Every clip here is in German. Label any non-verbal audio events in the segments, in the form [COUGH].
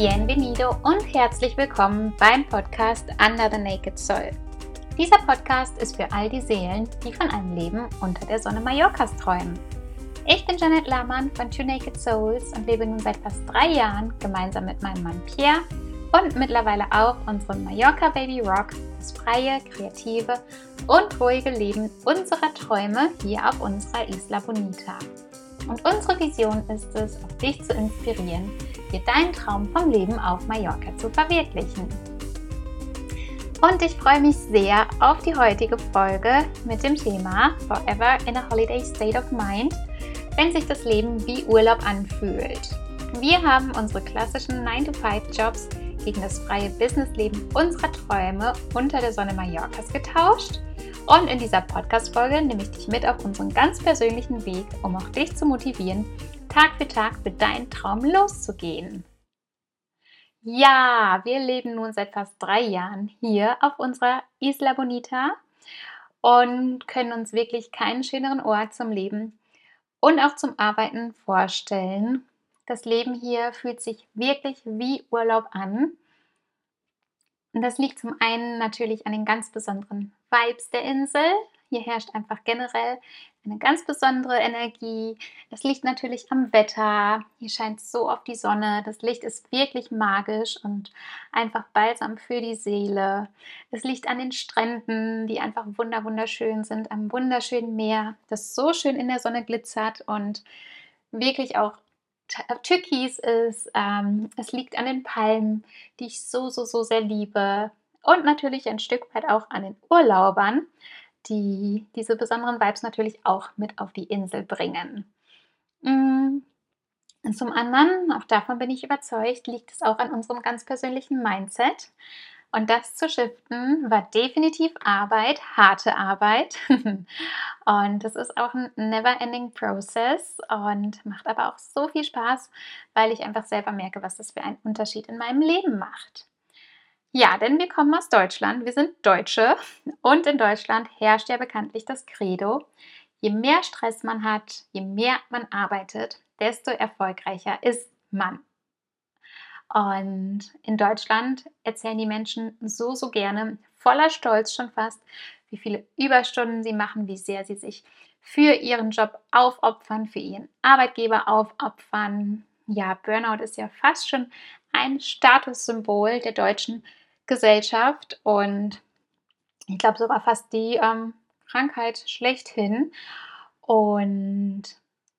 bienvenido und herzlich willkommen beim Podcast Under the Naked Soul. Dieser Podcast ist für all die Seelen, die von einem Leben unter der Sonne Mallorcas träumen. Ich bin Janet Lahmann von Two Naked Souls und lebe nun seit fast drei Jahren gemeinsam mit meinem Mann Pierre und mittlerweile auch unserem Mallorca Baby Rock das freie, kreative und ruhige Leben unserer Träume hier auf unserer Isla Bonita. Und unsere Vision ist es, auch dich zu inspirieren, dir deinen Traum vom Leben auf Mallorca zu verwirklichen. Und ich freue mich sehr auf die heutige Folge mit dem Thema Forever in a Holiday State of Mind, wenn sich das Leben wie Urlaub anfühlt. Wir haben unsere klassischen 9-to-5-Jobs gegen das freie Businessleben unserer Träume unter der Sonne Mallorcas getauscht. Und in dieser Podcast-Folge nehme ich dich mit auf unseren ganz persönlichen Weg, um auch dich zu motivieren, Tag für Tag für deinen Traum loszugehen. Ja, wir leben nun seit fast drei Jahren hier auf unserer Isla Bonita und können uns wirklich keinen schöneren Ort zum Leben und auch zum Arbeiten vorstellen. Das Leben hier fühlt sich wirklich wie Urlaub an. Und das liegt zum einen natürlich an den ganz besonderen Vibes der Insel. Hier herrscht einfach generell eine ganz besondere Energie. Es liegt natürlich am Wetter. Hier scheint so oft die Sonne. Das Licht ist wirklich magisch und einfach balsam für die Seele. Es liegt an den Stränden, die einfach wunderschön sind, am wunderschönen Meer, das so schön in der Sonne glitzert und wirklich auch türkis ist. Ähm, es liegt an den Palmen, die ich so, so, so sehr liebe. Und natürlich ein Stück weit auch an den Urlaubern, die diese besonderen Vibes natürlich auch mit auf die Insel bringen. Mm. Und zum anderen, auch davon bin ich überzeugt, liegt es auch an unserem ganz persönlichen Mindset. Und das zu shiften war definitiv Arbeit, harte Arbeit. [LAUGHS] und es ist auch ein never-ending Process und macht aber auch so viel Spaß, weil ich einfach selber merke, was das für einen Unterschied in meinem Leben macht. Ja, denn wir kommen aus Deutschland, wir sind Deutsche und in Deutschland herrscht ja bekanntlich das Credo, je mehr Stress man hat, je mehr man arbeitet, desto erfolgreicher ist man. Und in Deutschland erzählen die Menschen so, so gerne, voller Stolz schon fast, wie viele Überstunden sie machen, wie sehr sie sich für ihren Job aufopfern, für ihren Arbeitgeber aufopfern. Ja, Burnout ist ja fast schon ein Statussymbol der deutschen Gesellschaft und ich glaube sogar fast die ähm, Krankheit schlechthin. Und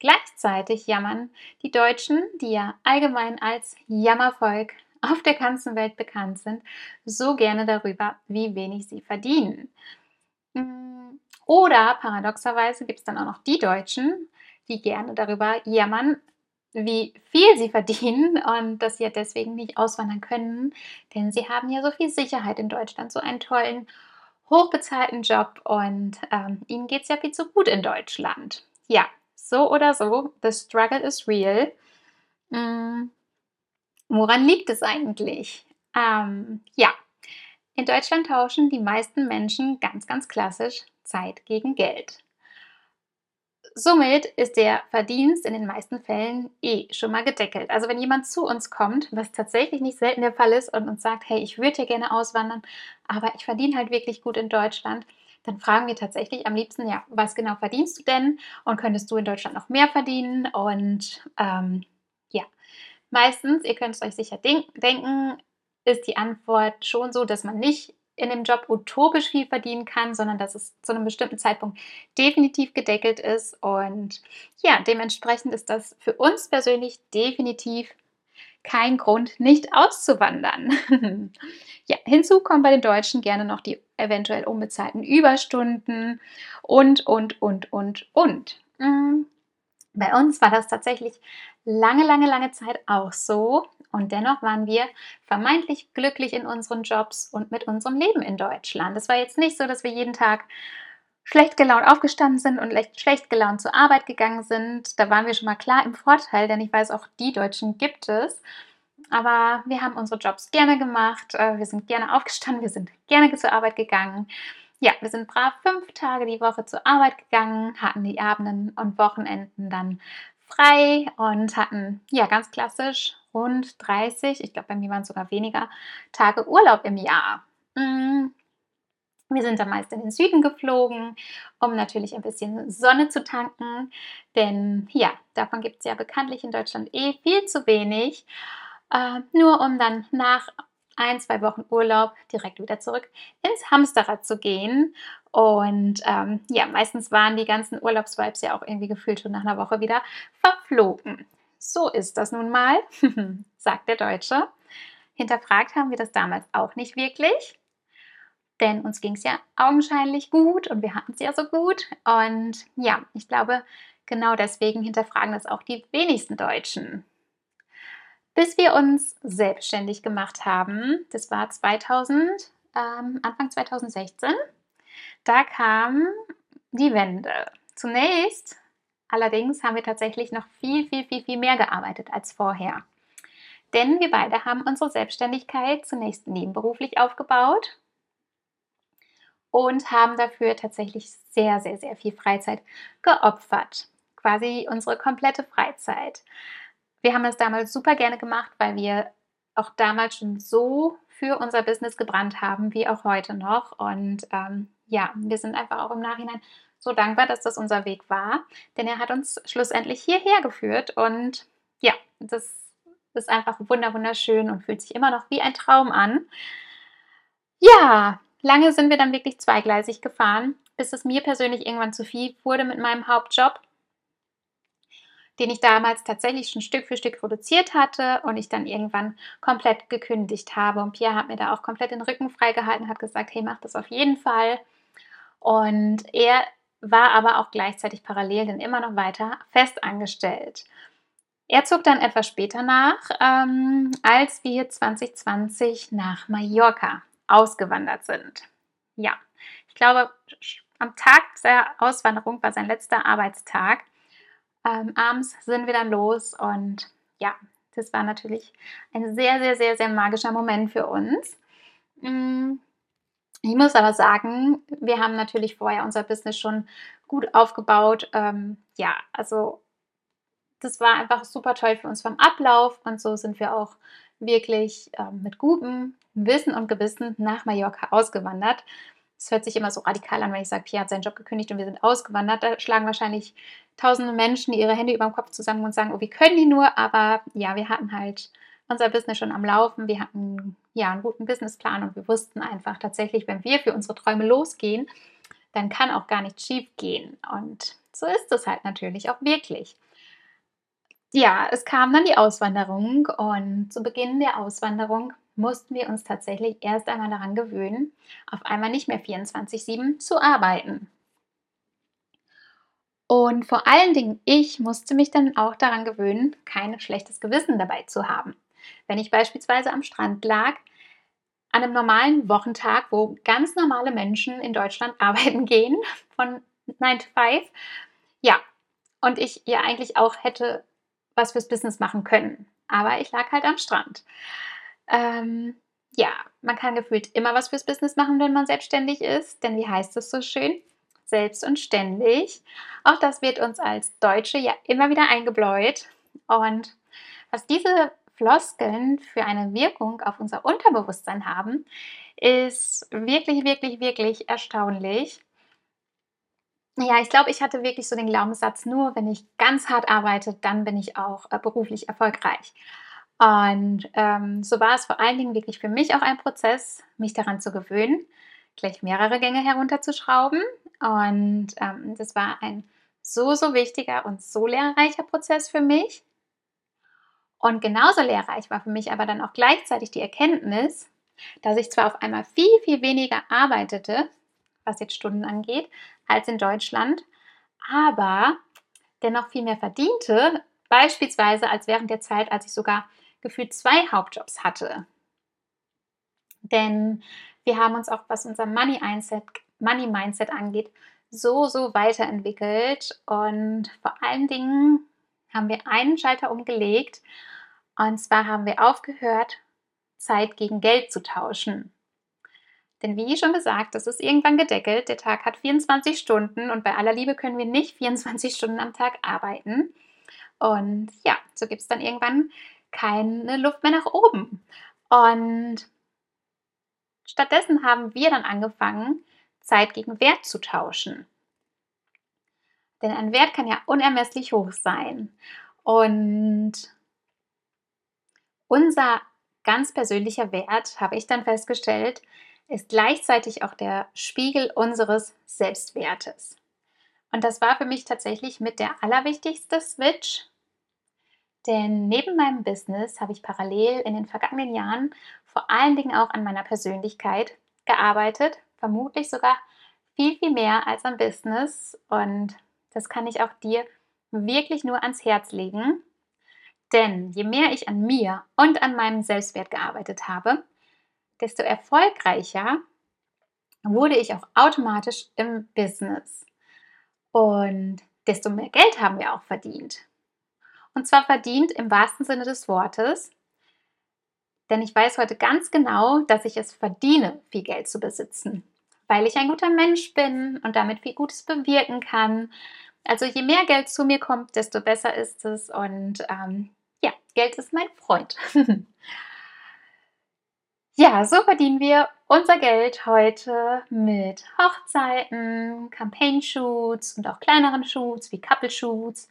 Gleichzeitig jammern die Deutschen, die ja allgemein als Jammervolk auf der ganzen Welt bekannt sind, so gerne darüber, wie wenig sie verdienen. Mm, oder paradoxerweise gibt es dann auch noch die Deutschen, die gerne darüber jammern, wie viel sie verdienen und dass sie ja deswegen nicht auswandern können, denn sie haben ja so viel Sicherheit in Deutschland, so einen tollen, hochbezahlten Job und ähm, ihnen geht es ja viel zu gut in Deutschland. Ja, so oder so, the struggle is real. Hm, woran liegt es eigentlich? Ähm, ja, in Deutschland tauschen die meisten Menschen ganz, ganz klassisch Zeit gegen Geld. Somit ist der Verdienst in den meisten Fällen eh schon mal gedeckelt. Also wenn jemand zu uns kommt, was tatsächlich nicht selten der Fall ist und uns sagt, hey, ich würde ja gerne auswandern, aber ich verdiene halt wirklich gut in Deutschland, dann fragen wir tatsächlich am liebsten, ja, was genau verdienst du denn und könntest du in Deutschland noch mehr verdienen? Und ähm, ja, meistens, ihr könnt es euch sicher denken, ist die Antwort schon so, dass man nicht in dem Job utopisch viel verdienen kann, sondern dass es zu einem bestimmten Zeitpunkt definitiv gedeckelt ist. Und ja, dementsprechend ist das für uns persönlich definitiv kein Grund, nicht auszuwandern. [LAUGHS] ja, hinzu kommen bei den Deutschen gerne noch die eventuell unbezahlten Überstunden und, und, und, und, und. Mm, bei uns war das tatsächlich lange, lange, lange Zeit auch so. Und dennoch waren wir vermeintlich glücklich in unseren Jobs und mit unserem Leben in Deutschland. Es war jetzt nicht so, dass wir jeden Tag schlecht gelaunt aufgestanden sind und schlecht gelaunt zur Arbeit gegangen sind. Da waren wir schon mal klar im Vorteil, denn ich weiß, auch die Deutschen gibt es. Aber wir haben unsere Jobs gerne gemacht, äh, wir sind gerne aufgestanden, wir sind gerne zur Arbeit gegangen. Ja, wir sind brav fünf Tage die Woche zur Arbeit gegangen, hatten die Abenden und Wochenenden dann frei und hatten ja ganz klassisch rund 30, ich glaube bei mir waren es sogar weniger, Tage Urlaub im Jahr. Wir sind dann meist in den Süden geflogen, um natürlich ein bisschen Sonne zu tanken, denn ja, davon gibt es ja bekanntlich in Deutschland eh viel zu wenig. Äh, nur um dann nach ein, zwei Wochen Urlaub direkt wieder zurück ins Hamsterrad zu gehen. Und ähm, ja, meistens waren die ganzen Urlaubsvibes ja auch irgendwie gefühlt schon nach einer Woche wieder verflogen. So ist das nun mal, [LAUGHS] sagt der Deutsche. Hinterfragt haben wir das damals auch nicht wirklich denn uns ging es ja augenscheinlich gut und wir hatten es ja so gut. Und ja, ich glaube, genau deswegen hinterfragen das auch die wenigsten Deutschen. Bis wir uns selbstständig gemacht haben, das war 2000, ähm, Anfang 2016, da kam die Wende. Zunächst allerdings haben wir tatsächlich noch viel, viel, viel, viel mehr gearbeitet als vorher. Denn wir beide haben unsere Selbstständigkeit zunächst nebenberuflich aufgebaut und haben dafür tatsächlich sehr, sehr, sehr viel Freizeit geopfert. Quasi unsere komplette Freizeit. Wir haben das damals super gerne gemacht, weil wir auch damals schon so für unser Business gebrannt haben, wie auch heute noch. Und ähm, ja, wir sind einfach auch im Nachhinein so dankbar, dass das unser Weg war, denn er hat uns schlussendlich hierher geführt. Und ja, das ist einfach wunderschön und fühlt sich immer noch wie ein Traum an. Ja, Lange sind wir dann wirklich zweigleisig gefahren, bis es mir persönlich irgendwann zu viel wurde mit meinem Hauptjob, den ich damals tatsächlich schon Stück für Stück reduziert hatte und ich dann irgendwann komplett gekündigt habe. Und Pierre hat mir da auch komplett den Rücken freigehalten, hat gesagt, hey, mach das auf jeden Fall. Und er war aber auch gleichzeitig parallel dann immer noch weiter festangestellt. Er zog dann etwas später nach, ähm, als wir 2020 nach Mallorca ausgewandert sind. Ja, ich glaube, am Tag der Auswanderung war sein letzter Arbeitstag. Ähm, abends sind wir dann los und ja, das war natürlich ein sehr, sehr, sehr, sehr magischer Moment für uns. Mm, ich muss aber sagen, wir haben natürlich vorher unser Business schon gut aufgebaut. Ähm, ja, also das war einfach super toll für uns vom Ablauf und so sind wir auch wirklich ähm, mit gutem Wissen und Gewissen nach Mallorca ausgewandert. Es hört sich immer so radikal an, wenn ich sage, Pierre hat seinen Job gekündigt und wir sind ausgewandert. Da schlagen wahrscheinlich tausende Menschen ihre Hände über dem Kopf zusammen und sagen, oh, wie können die nur? Aber ja, wir hatten halt unser Business schon am Laufen. Wir hatten ja einen guten Businessplan und wir wussten einfach tatsächlich, wenn wir für unsere Träume losgehen, dann kann auch gar nichts schief gehen. Und so ist es halt natürlich auch wirklich. Ja, es kam dann die Auswanderung und zu Beginn der Auswanderung mussten wir uns tatsächlich erst einmal daran gewöhnen, auf einmal nicht mehr 24/7 zu arbeiten. Und vor allen Dingen, ich musste mich dann auch daran gewöhnen, kein schlechtes Gewissen dabei zu haben. Wenn ich beispielsweise am Strand lag, an einem normalen Wochentag, wo ganz normale Menschen in Deutschland [LAUGHS] arbeiten gehen, von 9 to 5, ja, und ich ja eigentlich auch hätte was fürs Business machen können. Aber ich lag halt am Strand. Ähm, ja, man kann gefühlt immer was fürs Business machen, wenn man selbstständig ist. Denn wie heißt es so schön? Selbst und ständig. Auch das wird uns als Deutsche ja immer wieder eingebläut. Und was diese Floskeln für eine Wirkung auf unser Unterbewusstsein haben, ist wirklich, wirklich, wirklich erstaunlich. Ja, ich glaube, ich hatte wirklich so den Glaubenssatz, nur wenn ich ganz hart arbeite, dann bin ich auch äh, beruflich erfolgreich. Und ähm, so war es vor allen Dingen wirklich für mich auch ein Prozess, mich daran zu gewöhnen, gleich mehrere Gänge herunterzuschrauben. Und ähm, das war ein so, so wichtiger und so lehrreicher Prozess für mich. Und genauso lehrreich war für mich aber dann auch gleichzeitig die Erkenntnis, dass ich zwar auf einmal viel, viel weniger arbeitete, was jetzt Stunden angeht, als in Deutschland, aber dennoch viel mehr verdiente, beispielsweise als während der Zeit, als ich sogar gefühlt zwei Hauptjobs hatte. Denn wir haben uns auch, was unser Money Mindset, Money Mindset angeht, so, so weiterentwickelt. Und vor allen Dingen haben wir einen Schalter umgelegt. Und zwar haben wir aufgehört, Zeit gegen Geld zu tauschen. Denn wie schon gesagt, das ist irgendwann gedeckelt. Der Tag hat 24 Stunden und bei aller Liebe können wir nicht 24 Stunden am Tag arbeiten. Und ja, so gibt es dann irgendwann keine Luft mehr nach oben. Und stattdessen haben wir dann angefangen, Zeit gegen Wert zu tauschen. Denn ein Wert kann ja unermesslich hoch sein. Und unser ganz persönlicher Wert, habe ich dann festgestellt, ist gleichzeitig auch der Spiegel unseres Selbstwertes. Und das war für mich tatsächlich mit der allerwichtigste Switch, denn neben meinem Business habe ich parallel in den vergangenen Jahren vor allen Dingen auch an meiner Persönlichkeit gearbeitet, vermutlich sogar viel, viel mehr als am Business. Und das kann ich auch dir wirklich nur ans Herz legen. Denn je mehr ich an mir und an meinem Selbstwert gearbeitet habe, desto erfolgreicher wurde ich auch automatisch im Business. Und desto mehr Geld haben wir auch verdient. Und zwar verdient im wahrsten Sinne des Wortes. Denn ich weiß heute ganz genau, dass ich es verdiene, viel Geld zu besitzen. Weil ich ein guter Mensch bin und damit viel Gutes bewirken kann. Also je mehr Geld zu mir kommt, desto besser ist es. Und ähm, ja, Geld ist mein Freund. [LAUGHS] ja, so verdienen wir unser Geld heute mit Hochzeiten, Campaign-Shoots und auch kleineren Shoots wie Couple-Shoots,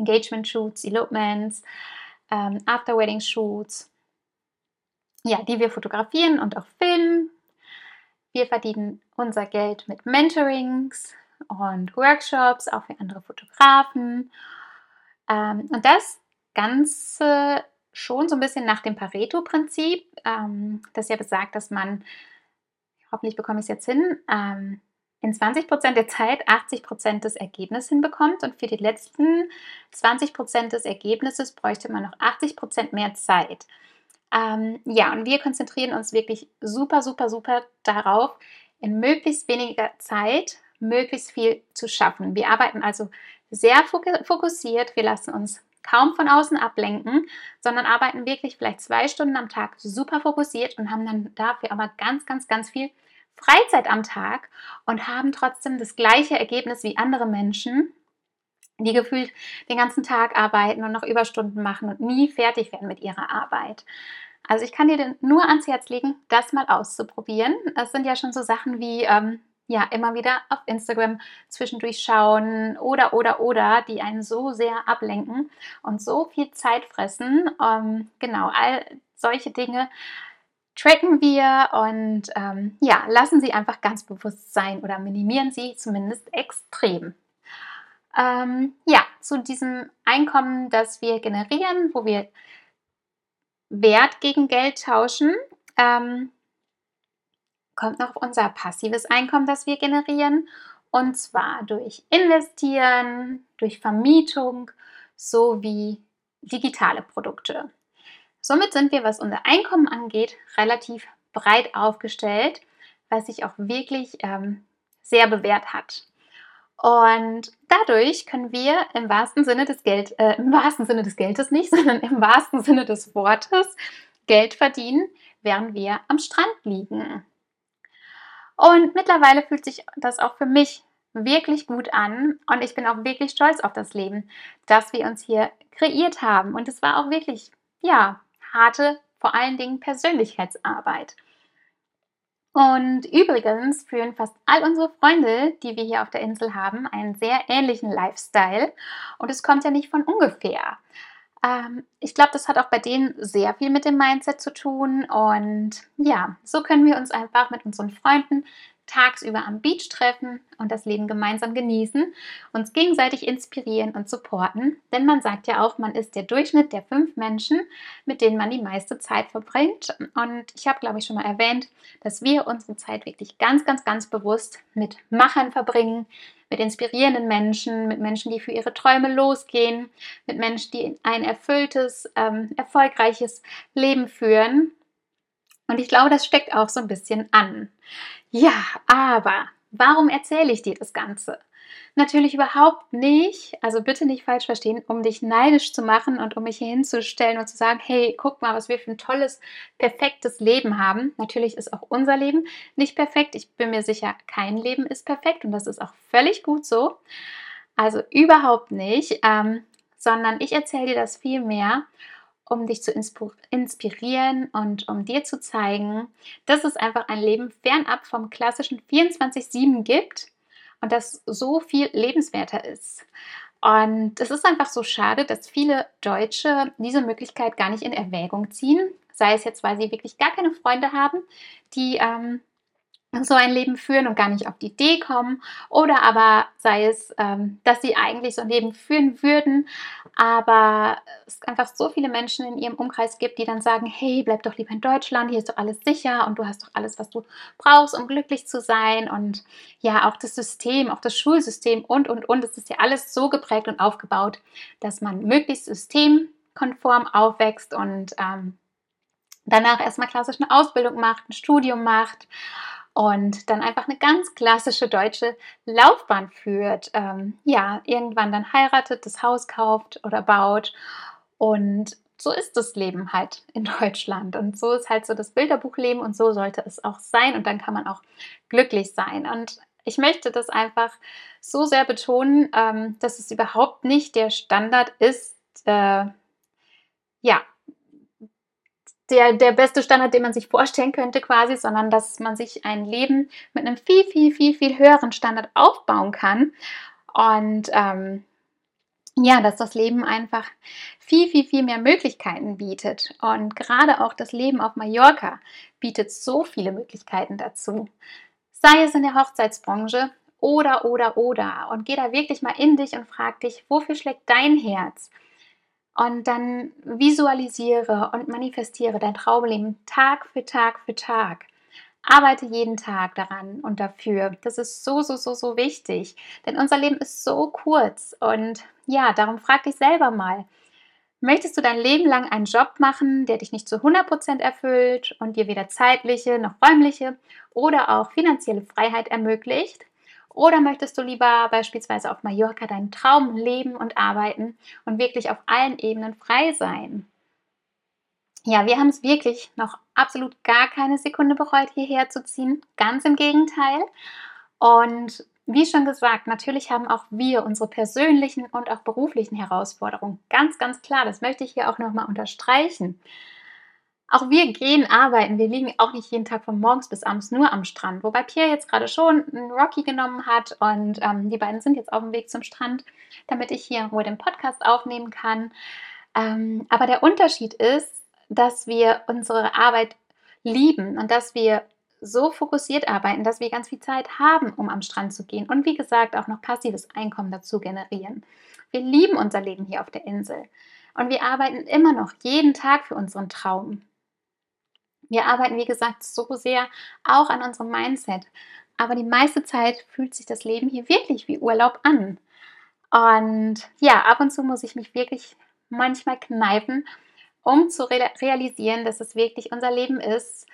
Engagement-Shoots, Elopements, ähm, After-Wedding-Shoots, ja, die wir fotografieren und auch filmen. Wir verdienen unser Geld mit Mentorings und Workshops, auch für andere Fotografen. Ähm, und das Ganze schon so ein bisschen nach dem Pareto-Prinzip, ähm, das ja besagt, dass man, hoffentlich bekomme ich es jetzt hin, ähm, in 20 Prozent der Zeit 80 Prozent des Ergebnisses hinbekommt und für die letzten 20 Prozent des Ergebnisses bräuchte man noch 80 Prozent mehr Zeit. Ähm, ja, und wir konzentrieren uns wirklich super, super, super darauf, in möglichst weniger Zeit möglichst viel zu schaffen. Wir arbeiten also sehr fokussiert, wir lassen uns kaum von außen ablenken, sondern arbeiten wirklich vielleicht zwei Stunden am Tag super fokussiert und haben dann dafür aber ganz, ganz, ganz viel Freizeit am Tag und haben trotzdem das gleiche Ergebnis wie andere Menschen, die gefühlt den ganzen Tag arbeiten und noch Überstunden machen und nie fertig werden mit ihrer Arbeit. Also ich kann dir nur ans Herz legen, das mal auszuprobieren. Es sind ja schon so Sachen wie ähm, ja immer wieder auf Instagram zwischendurch schauen oder oder oder, die einen so sehr ablenken und so viel Zeit fressen. Ähm, genau, all solche Dinge tracken wir und ähm, ja, lassen sie einfach ganz bewusst sein oder minimieren sie zumindest extrem. Ähm, ja, zu diesem Einkommen, das wir generieren, wo wir Wert gegen Geld tauschen, ähm, kommt noch unser passives Einkommen, das wir generieren. Und zwar durch Investieren, durch Vermietung sowie digitale Produkte. Somit sind wir, was unser Einkommen angeht, relativ breit aufgestellt, was sich auch wirklich ähm, sehr bewährt hat. Und dadurch können wir im wahrsten Sinne des Geld, äh, im wahrsten Sinne des Geldes nicht, [LAUGHS] sondern im wahrsten Sinne des Wortes Geld verdienen, während wir am Strand liegen. Und mittlerweile fühlt sich das auch für mich wirklich gut an und ich bin auch wirklich stolz auf das Leben, das wir uns hier kreiert haben. Und es war auch wirklich, ja, harte, vor allen Dingen Persönlichkeitsarbeit. Und übrigens führen fast all unsere Freunde, die wir hier auf der Insel haben, einen sehr ähnlichen Lifestyle. Und es kommt ja nicht von ungefähr. Ähm, ich glaube, das hat auch bei denen sehr viel mit dem Mindset zu tun. Und ja, so können wir uns einfach mit unseren Freunden tagsüber am Beach treffen und das Leben gemeinsam genießen, uns gegenseitig inspirieren und supporten. Denn man sagt ja auch, man ist der Durchschnitt der fünf Menschen, mit denen man die meiste Zeit verbringt. Und ich habe, glaube ich, schon mal erwähnt, dass wir unsere Zeit wirklich ganz, ganz, ganz bewusst mit Machern verbringen, mit inspirierenden Menschen, mit Menschen, die für ihre Träume losgehen, mit Menschen, die ein erfülltes, ähm, erfolgreiches Leben führen. Und ich glaube, das steckt auch so ein bisschen an. Ja, aber warum erzähle ich dir das Ganze? Natürlich überhaupt nicht, also bitte nicht falsch verstehen, um dich neidisch zu machen und um mich hier hinzustellen und zu sagen, hey, guck mal, was wir für ein tolles, perfektes Leben haben. Natürlich ist auch unser Leben nicht perfekt. Ich bin mir sicher, kein Leben ist perfekt und das ist auch völlig gut so. Also überhaupt nicht, ähm, sondern ich erzähle dir das viel mehr, um dich zu inspirieren und um dir zu zeigen, dass es einfach ein Leben fernab vom klassischen 24-7 gibt und das so viel lebenswerter ist. Und es ist einfach so schade, dass viele Deutsche diese Möglichkeit gar nicht in Erwägung ziehen. Sei es jetzt, weil sie wirklich gar keine Freunde haben, die ähm, so ein Leben führen und gar nicht auf die Idee kommen. Oder aber sei es, ähm, dass sie eigentlich so ein Leben führen würden, aber es einfach so viele Menschen in ihrem Umkreis gibt, die dann sagen, hey, bleib doch lieber in Deutschland, hier ist doch alles sicher und du hast doch alles, was du brauchst, um glücklich zu sein. Und ja, auch das System, auch das Schulsystem und, und, und, es ist ja alles so geprägt und aufgebaut, dass man möglichst systemkonform aufwächst und ähm, danach erstmal klassisch eine Ausbildung macht, ein Studium macht und dann einfach eine ganz klassische deutsche Laufbahn führt. Ähm, ja, irgendwann dann heiratet, das Haus kauft oder baut. Und so ist das Leben halt in Deutschland. Und so ist halt so das Bilderbuchleben und so sollte es auch sein. Und dann kann man auch glücklich sein. Und ich möchte das einfach so sehr betonen, ähm, dass es überhaupt nicht der Standard ist, äh, ja, der, der beste Standard, den man sich vorstellen könnte quasi, sondern dass man sich ein Leben mit einem viel, viel, viel, viel höheren Standard aufbauen kann. Und ähm, ja, dass das Leben einfach viel, viel, viel mehr Möglichkeiten bietet. Und gerade auch das Leben auf Mallorca bietet so viele Möglichkeiten dazu. Sei es in der Hochzeitsbranche oder, oder, oder. Und geh da wirklich mal in dich und frag dich, wofür schlägt dein Herz? Und dann visualisiere und manifestiere dein Traumleben Tag für Tag für Tag. Arbeite jeden Tag daran und dafür. Das ist so, so, so, so wichtig. Denn unser Leben ist so kurz. Und ja, darum frag dich selber mal. Möchtest du dein Leben lang einen Job machen, der dich nicht zu 100% erfüllt und dir weder zeitliche noch räumliche oder auch finanzielle Freiheit ermöglicht? Oder möchtest du lieber beispielsweise auf Mallorca deinen Traum leben und arbeiten und wirklich auf allen Ebenen frei sein? Ja, wir haben es wirklich noch absolut gar keine Sekunde bereut, hierher zu ziehen. Ganz im Gegenteil. Und wie schon gesagt, natürlich haben auch wir unsere persönlichen und auch beruflichen Herausforderungen. Ganz, ganz klar, das möchte ich hier auch nochmal unterstreichen. Auch wir gehen arbeiten. Wir liegen auch nicht jeden Tag von morgens bis abends nur am Strand. Wobei Pierre jetzt gerade schon einen Rocky genommen hat und ähm, die beiden sind jetzt auf dem Weg zum Strand, damit ich hier in Ruhe den Podcast aufnehmen kann. Ähm, aber der Unterschied ist, dass wir unsere Arbeit lieben und dass wir so fokussiert arbeiten, dass wir ganz viel Zeit haben, um am Strand zu gehen und wie gesagt auch noch passives Einkommen dazu generieren. Wir lieben unser Leben hier auf der Insel und wir arbeiten immer noch jeden Tag für unseren Traum. Wir arbeiten, wie gesagt, so sehr auch an unserem Mindset. Aber die meiste Zeit fühlt sich das Leben hier wirklich wie Urlaub an. Und ja, ab und zu muss ich mich wirklich manchmal kneifen, um zu realisieren, dass es wirklich unser Leben ist.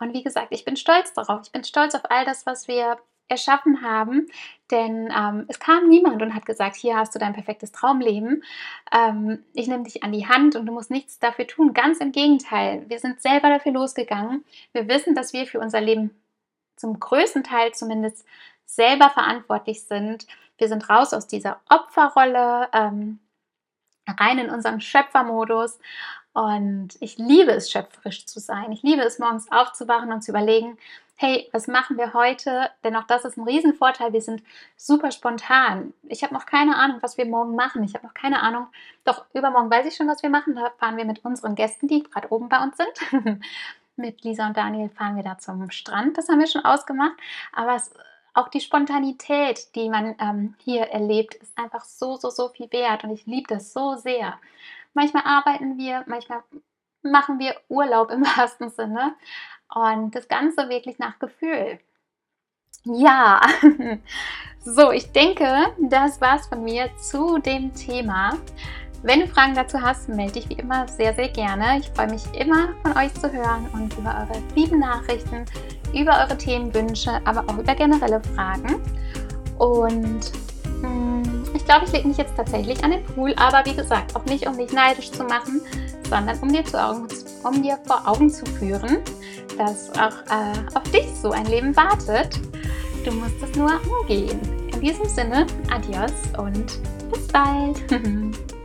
Und wie gesagt, ich bin stolz darauf. Ich bin stolz auf all das, was wir erschaffen haben. Denn ähm, es kam niemand und hat gesagt, hier hast du dein perfektes Traumleben. Ähm, ich nehme dich an die Hand und du musst nichts dafür tun. Ganz im Gegenteil, wir sind selber dafür losgegangen. Wir wissen, dass wir für unser Leben zum größten Teil zumindest selber verantwortlich sind. Wir sind raus aus dieser Opferrolle, ähm, rein in unseren Schöpfermodus. Und ich liebe es, schöpferisch zu sein. Ich liebe es, morgens aufzuwachen und zu überlegen, hey, was machen wir heute? Denn auch das ist ein Riesenvorteil. Wir sind super spontan. Ich habe noch keine Ahnung, was wir morgen machen. Ich habe noch keine Ahnung. Doch übermorgen weiß ich schon, was wir machen. Da fahren wir mit unseren Gästen, die gerade oben bei uns sind. [LAUGHS] mit Lisa und Daniel fahren wir da zum Strand. Das haben wir schon ausgemacht. Aber es, auch die Spontanität, die man ähm, hier erlebt, ist einfach so, so, so viel wert. Und ich liebe das so sehr. Manchmal arbeiten wir, manchmal machen wir Urlaub im [LAUGHS] wahrsten Sinne. Und das Ganze wirklich nach Gefühl. Ja, [LAUGHS] so, ich denke, das war's von mir zu dem Thema. Wenn du Fragen dazu hast, melde dich wie immer sehr, sehr gerne. Ich freue mich immer von euch zu hören und über eure lieben Nachrichten, über eure Themenwünsche, aber auch über generelle Fragen. Und mh, hm, ich glaube, ich lege mich jetzt tatsächlich an den Pool, aber wie gesagt, auch nicht, um dich neidisch zu machen, sondern um dir, zu Augen, um dir vor Augen zu führen, dass auch äh, auf dich so ein Leben wartet. Du musst es nur umgehen. In diesem Sinne, adios und bis bald. [LAUGHS]